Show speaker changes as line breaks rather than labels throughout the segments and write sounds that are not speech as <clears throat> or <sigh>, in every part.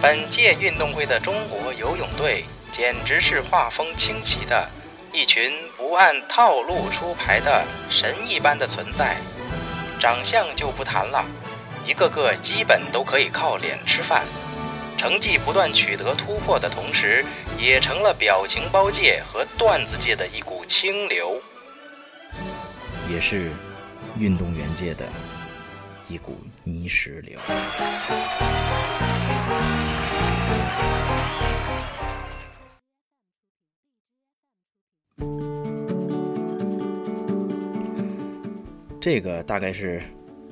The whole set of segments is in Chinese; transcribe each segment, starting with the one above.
本届运动会的中国游泳队简直是画风清奇的一群不按套路出牌的神一般的存在。长相就不谈了，一个个基本都可以靠脸吃饭。成绩不断取得突破的同时，也成了表情包界和段子界的一股清流，
也是运动员界的一股泥石流。这个大概是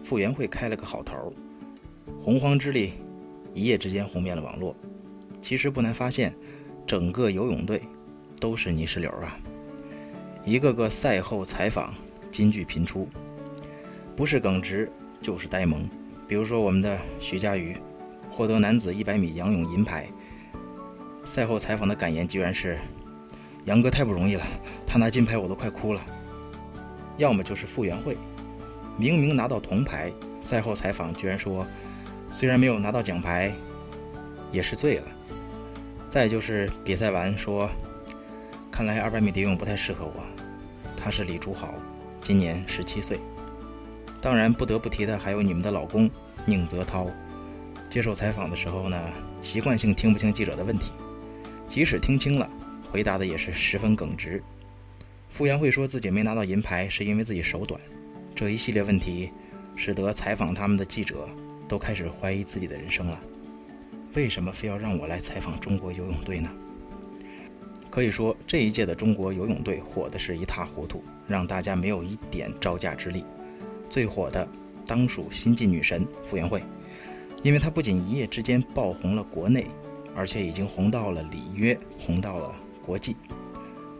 傅园慧开了个好头，洪荒之力。一夜之间红遍了网络。其实不难发现，整个游泳队都是泥石流啊！一个个赛后采访金句频出，不是耿直就是呆萌。比如说我们的徐嘉余获得男子100米仰泳银牌，赛后采访的感言居然是：“杨哥太不容易了，他拿金牌我都快哭了。”要么就是傅园慧，明明拿到铜牌，赛后采访居然说。虽然没有拿到奖牌，也是醉了。再就是比赛完说，看来二百米蝶泳不太适合我。他是李竹豪，今年十七岁。当然不得不提的还有你们的老公宁泽涛。接受采访的时候呢，习惯性听不清记者的问题，即使听清了，回答的也是十分耿直。傅园慧说自己没拿到银牌是因为自己手短。这一系列问题，使得采访他们的记者。都开始怀疑自己的人生了。为什么非要让我来采访中国游泳队呢？可以说，这一届的中国游泳队火的是一塌糊涂，让大家没有一点招架之力。最火的当属新晋女神傅园慧，因为她不仅一夜之间爆红了国内，而且已经红到了里约，红到了国际。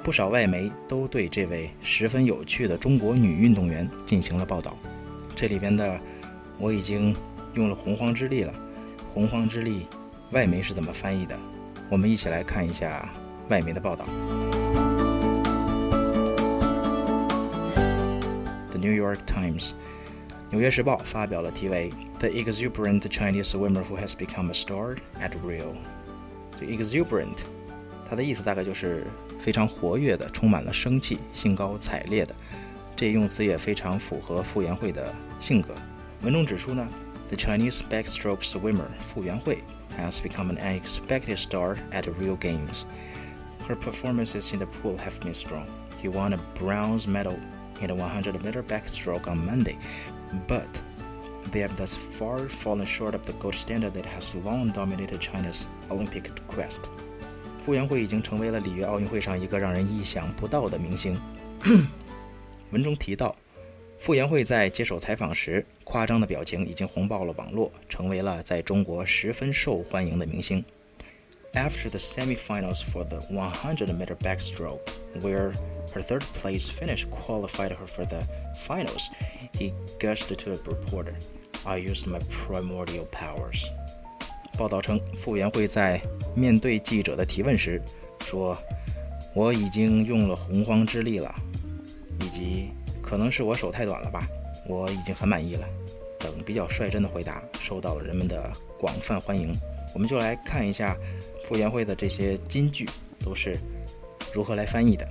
不少外媒都对这位十分有趣的中国女运动员进行了报道。这里边的，我已经。用了洪荒之力了，洪荒之力，外媒是怎么翻译的？我们一起来看一下外媒的报道。New York Times，纽约时报发表了题为 "The exuberant Chinese swimmer who has become a star at Rio"。这 exuberant，它的意思大概就是非常活跃的，充满了生气，兴高采烈的。这用词也非常符合傅园慧的性格。文中指出呢。The Chinese backstroke swimmer Fu Yuanhui has become an unexpected star at the Rio Games. Her performances in the pool have been strong. He won a bronze medal in the 100 meter backstroke on Monday, but they have thus far fallen short of the gold standard that has long dominated China's Olympic quest. 傅园慧已经成为了里约奥运会上一个让人意想不到的明星。文中提到，傅园慧在接受采访时，夸张的表情已经红爆了网络，成为了在中国十分受欢迎的明星。After <clears throat> the semifinals for the 100-meter backstroke, where her third-place finish qualified her for the finals, he gushed to a reporter, "I used my primordial powers." 报道称，傅园慧在面对记者的提问时说：“我已经用了洪荒之力了，以及。”可能是我手太短了吧，我已经很满意了。等比较率真的回答受到了人们的广泛欢迎。我们就来看一下傅园慧的这些金句都是如何来翻译的。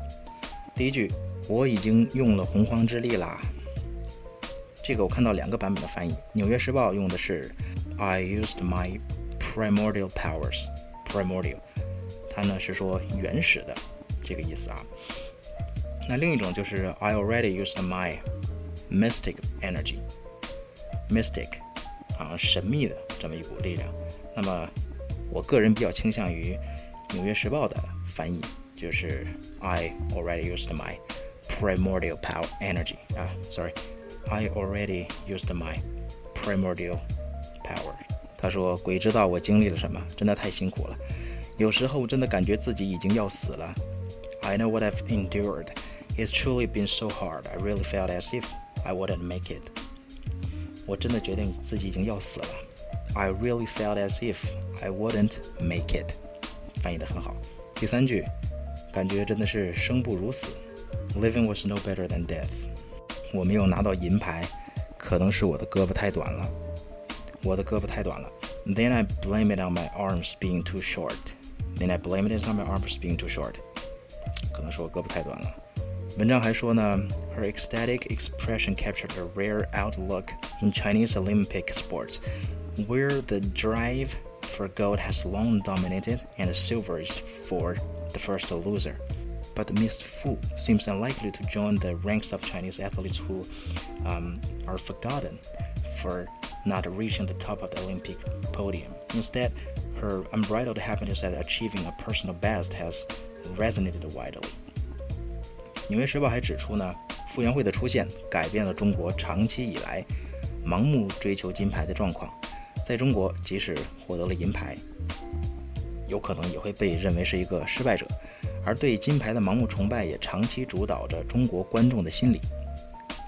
第一句，我已经用了洪荒之力啦。这个我看到两个版本的翻译，《纽约时报》用的是 I used my primordial powers。primordial，它呢是说原始的这个意思啊。那另一种就是 I already used my mystic energy。mystic 啊，神秘的这么一股力量。那么，我个人比较倾向于《纽约时报》的翻译，就是 I already used my primordial power energy 啊，sorry，I already used my primordial power。他说：“鬼知道我经历了什么，真的太辛苦了，有时候真的感觉自己已经要死了。I know what I've endured。” It's truly been so hard. I really felt as if I wouldn't make it. 我真的决定自己已经要死了。I really felt as if I wouldn't make it. 翻译的很好。第三句， 感觉真的是生不如死。Living was no better than death. 我没有拿到银牌，可能是我的胳膊太短了。我的胳膊太短了。 Then I blame it on my arms being too short. Then I blame it on my arms being too short. 可能是我胳膊太短了。文章还说呢，Her ecstatic expression captured a rare outlook in Chinese Olympic sports, where the drive for gold has long dominated and silver is for the first loser. But Miss Fu seems unlikely to join the ranks of Chinese athletes who um, are forgotten for not reaching the top of the Olympic podium. Instead, her unbridled happiness at achieving a personal best has resonated widely. 纽约时报还指出呢，傅园慧的出现改变了中国长期以来盲目追求金牌的状况。在中国，即使获得了银牌， 有可能也会被认为是一个失败者，而对金牌的盲目崇拜也长期主导着中国观众的心理。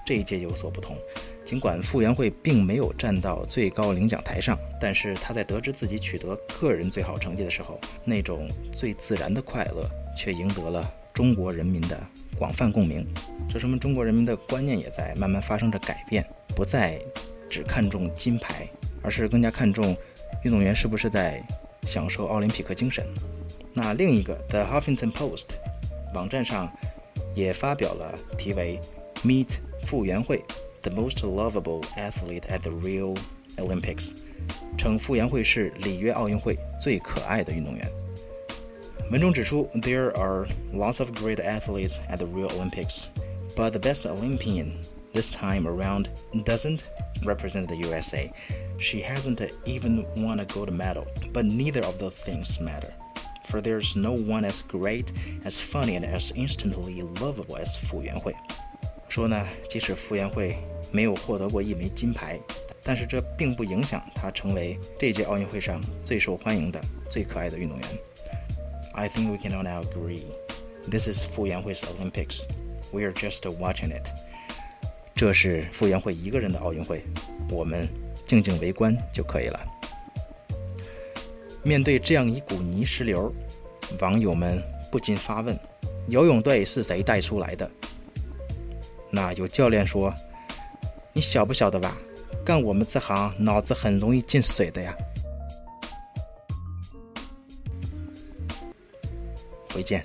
这一届有所不同，尽管傅园慧并没有站到最高领奖台上，但是她在得知自己取得个人最好成绩的时候，那种最自然的快乐却赢得了中国人民的。广泛共鸣，这说明中国人民的观念也在慢慢发生着改变，不再只看重金牌，而是更加看重运动员是不是在享受奥林匹克精神。那另一个 The Huffington Post 网站上也发表了题为 “Meet 傅园慧，the most lovable athlete at the Rio Olympics”，称傅园慧是里约奥运会最可爱的运动员。文中指出，There are lots of great athletes at the Rio Olympics, but the best Olympian this time around doesn't represent the USA. She hasn't even won a gold medal, but neither of those things matter. For there's no one as great, as funny, and as instantly lovable as 傅园慧。说呢，即使傅园慧没有获得过一枚金牌，但是这并不影响她成为这届奥运会上最受欢迎的、最可爱的运动员。I think we can all now agree. This is Fu Yanhui's Olympics. We are just watching it. 这是傅园慧一个人的奥运会，我们 静静围观就可以了。面对这样一股泥石流，网友们不禁发问：游泳队是谁带出来的？那有教练说：“你晓不晓得吧？干我们这行，脑子很容易进水的呀。”回见。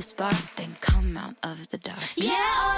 The spark, then come out of the dark. Yeah.